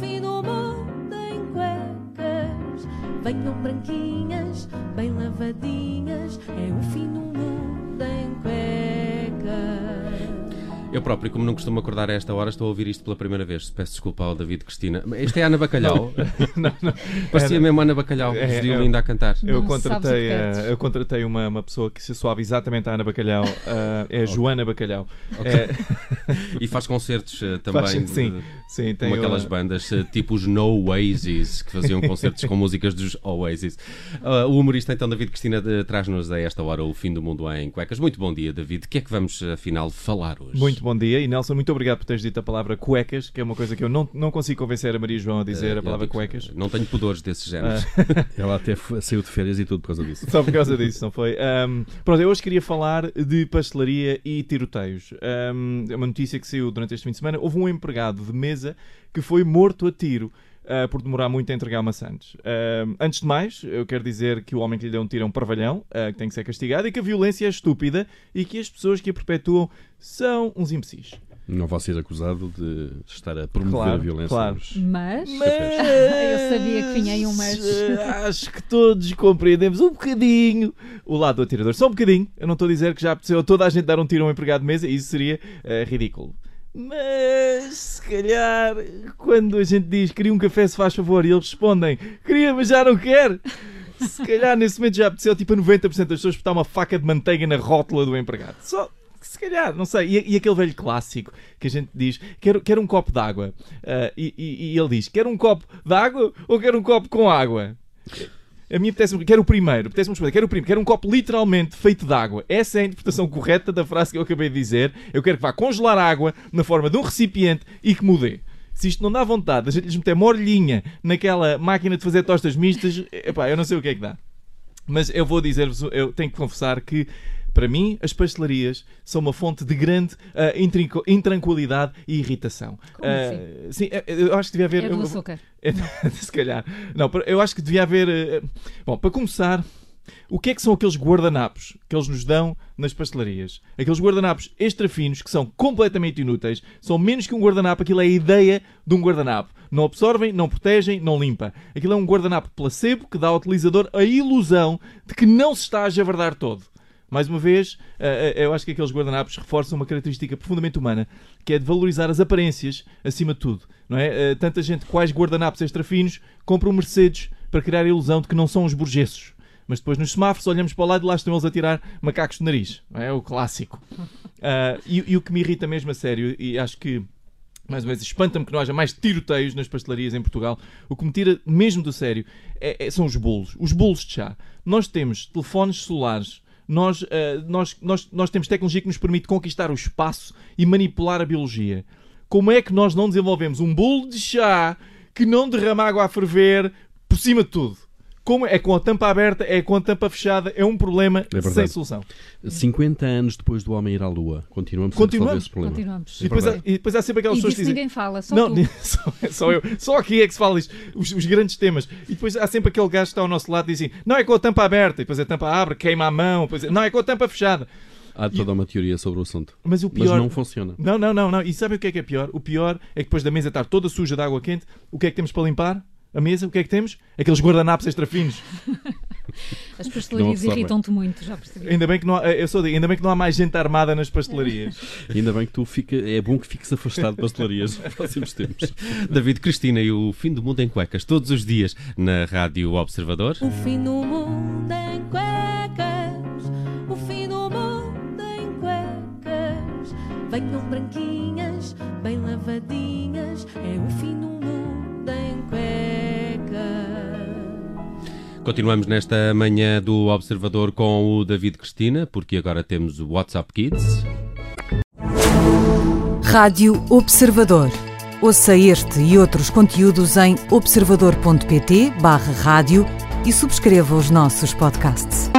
fim do mundo em cuecas. Venham branquinhas, bem lavadinhas. É o fim do mundo Eu próprio, como não costumo acordar a esta hora, estou a ouvir isto pela primeira vez. Peço desculpa ao David Cristina. Isto é Ana Bacalhau. não, não. Parecia mesmo Ana Bacalhau, É, viu é- linda a cantar. Eu Não o contratei, eh, eu contratei uma, uma pessoa que se soave exatamente a Ana Bacalhau, eh, é a Joana Bacalhau. É, E faz concertos eh, também. faz- de- sim, sim, tem como aquelas uma- bandas eh, tipo os No Oasis, que faziam concertos com músicas dos Oasis. Ah, o humorista, então, David Cristina, traz-nos a esta hora o fim do mundo em cuecas. Muito bom dia, David. De que é que vamos, afinal, falar hoje? Muito bom dia e Nelson, muito obrigado por teres dito a palavra cuecas, que é uma coisa que eu não, não consigo convencer a Maria João a dizer Eh, a palavra digo- cuecas. Não tenho pudores desses géneros. Ela até saiu de férias e tudo por causa disso. Só por causa disso, não foi? Ahm, pronto, eu hoje queria falar de pastelaria e tiroteios. Ahm, é uma notícia que saiu durante este fim de semana. Houve um empregado de mesa que foi morto a tiro. Ah, por demorar muito a entregar maçãs. Ahm, antes de mais, eu quero dizer que o homem que lhe deu um tiro é um parvalhão, ah, que tem que ser castigado, e que a violência é estúpida e que as pessoas que a perpetuam são uns imbecis. Não vai ser acusado de estar a promover Claro, a violência. claro. nos- Mas, Eu sabia que vinha aí um mas. Acho que todos compreendemos um bocadinho o lado do atirador. Só um bocadinho. Eu não estou a dizer que já apeteceu a toda a gente dar um tiro a um empregado de mesa. Isso seria eh, ridículo. Mas, se calhar, quando a gente diz queria um café, se faz favor, e eles respondem queria, mas já não quer. Se calhar nesse momento já apeteceu tipo a 90% das pessoas botar uma faca de manteiga na rótula do empregado. Só se calhar, não sei. E, e aquele velho clássico que a gente diz: quero, quero um copo de água. Ah, e, e- e ele diz: quero um copo de água ou quero um copo com água? A mim apetece quero o primeiro, apetece-me responder, quero o primeiro, quero um copo literalmente feito de água. Essa é a interpretação correta da frase que eu acabei de dizer. Eu quero que vá congelar água na forma de um recipiente e que mude. Se isto não dá vontade, a gente lhes meter morlhinha naquela máquina de fazer tostas mistas, epá, eu não sei o que é que dá. Mas eu vou dizer-vos, eu tenho que confessar que, para mim, as pastelarias são uma fonte de grande intrinco- intranquilidade e irritação. Como Ah, sim, eu- eu acho que devia haver. É do açúcar. se calhar. Não, eu acho que devia haver. eh, Bom, para começar, o que é que são aqueles guardanapos que eles nos dão nas pastelarias? Aqueles guardanapos extra finos que são completamente inúteis, são menos que um guardanapo, aquilo é a ideia de um guardanapo. Não absorvem, não protegem, não limpa. Aquilo é um guardanapo placebo que dá ao utilizador a ilusão de que não se está a javardar todo. Mais uma vez, eh, eh, eu acho que aqueles guardanapos reforçam uma característica profundamente humana, que é de valorizar as aparências acima de tudo. Não é? Eh, Tanta gente quais guardanapos extra finos compra um Mercedes para criar a ilusão de que não são os burgueses. Mas depois nos semáforos olhamos para o lado e lá estão eles a tirar macacos de nariz. É o clássico. Ah, e, e o que me irrita mesmo a sério, e acho que mais uma vez, espanta-me que não haja mais tiroteios nas pastelarias em Portugal. O que me tira mesmo do sério é- é- são os bolos. Os bolos de chá. Nós temos telefones celulares. Nós, ah, nós, nós, nós temos tecnologia que nos permite conquistar o espaço e manipular a biologia. Como é que nós não desenvolvemos um bolo de chá que não derrama água a ferver por cima de tudo? Como é com a tampa aberta, é com a tampa fechada, é um problema verdade. sem solução. 50 anos depois do homem ir à Lua, continuamos, sem resolver Continuamos. esse problema. Continuamos. E depois, há, e depois há sempre aquelas E pessoas que dizem. ninguém fala, só não, tu. só, só eu. Só aqui é que se fala isto. Os, os grandes temas. E depois há sempre aquele gajo que está ao nosso lado e diz assim: não é com a tampa aberta. E depois a tampa abre, queima a mão. Depois, não, é com a tampa fechada. Há toda uma teoria sobre o assunto. Mas o Mas pior. não funciona. Não, não, não, não. E sabe o que é que é pior? O pior é que depois da mesa estar toda suja de água quente, o que é que temos para limpar? A mesa, o que é que temos? Aqueles guardanapos extra finos. As pastelarias irritam-te muito, já percebi. Ainda bem que não há, eu sou digo, ainda bem que não há mais gente armada nas pastelarias. Ainda bem que tu fica, é bom que fiques afastado de pastelarias nos próximos tempos. David Cristina e o fim do mundo em cuecas, todos os dias na Rádio Observador. O fim do mundo em cuecas. O fim do mundo em cuecas. Venham branquinhas, bem lavadinhas. É o fim do mundo Continuamos nesta manhã do Observador com o David Cristina, porque agora temos o WhatsApp Kids. Rádio Observador. Ouça este e outros conteúdos em observador.pt/barra rádio e subscreva os nossos podcasts.